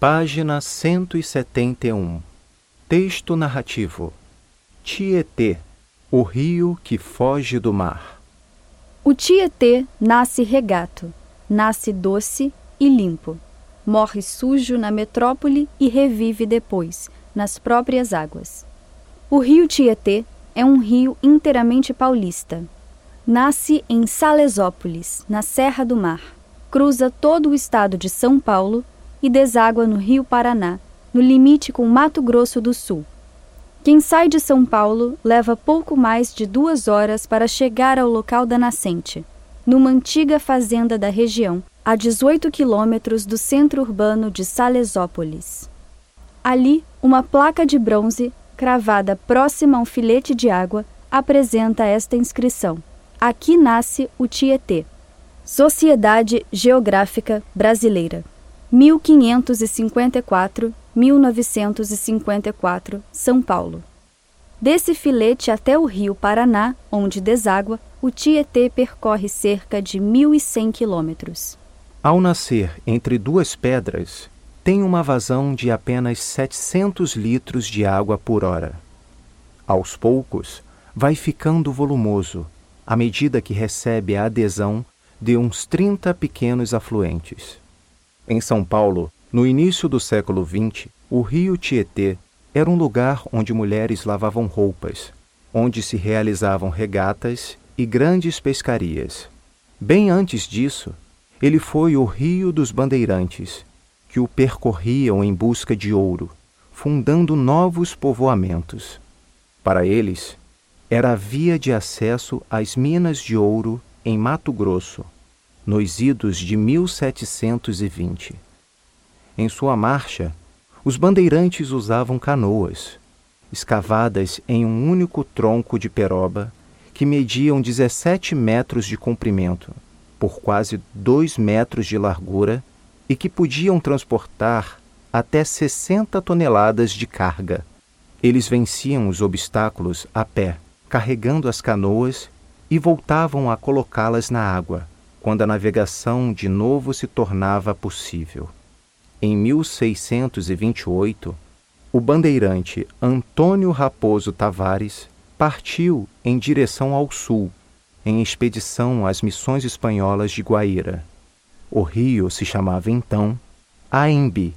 Página 171. Texto narrativo. Tietê, o rio que foge do mar. O Tietê nasce regato, nasce doce e limpo. Morre sujo na metrópole e revive depois, nas próprias águas. O rio Tietê é um rio inteiramente paulista. Nasce em Salesópolis, na Serra do Mar. Cruza todo o estado de São Paulo e deságua no Rio Paraná, no limite com Mato Grosso do Sul. Quem sai de São Paulo leva pouco mais de duas horas para chegar ao local da nascente, numa antiga fazenda da região, a 18 quilômetros do centro urbano de Salesópolis. Ali, uma placa de bronze, cravada próxima a um filete de água, apresenta esta inscrição: Aqui nasce o Tietê. Sociedade Geográfica Brasileira. 1554-1954, São Paulo. Desse filete até o rio Paraná, onde deságua, o Tietê percorre cerca de 1.100 quilômetros. Ao nascer entre duas pedras, tem uma vazão de apenas 700 litros de água por hora. Aos poucos, vai ficando volumoso, à medida que recebe a adesão de uns 30 pequenos afluentes. Em São Paulo, no início do século XX, o rio Tietê era um lugar onde mulheres lavavam roupas, onde se realizavam regatas e grandes pescarias. Bem antes disso, ele foi o rio dos bandeirantes, que o percorriam em busca de ouro, fundando novos povoamentos. Para eles, era a via de acesso às minas de ouro em Mato Grosso nos idos de 1720. Em sua marcha, os bandeirantes usavam canoas, escavadas em um único tronco de peroba, que mediam 17 metros de comprimento, por quase 2 metros de largura e que podiam transportar até 60 toneladas de carga. Eles venciam os obstáculos a pé, carregando as canoas e voltavam a colocá-las na água, quando a navegação de novo se tornava possível. Em 1628, o bandeirante Antônio Raposo Tavares partiu em direção ao sul, em expedição às missões espanholas de Guaíra. O rio se chamava então Aembi,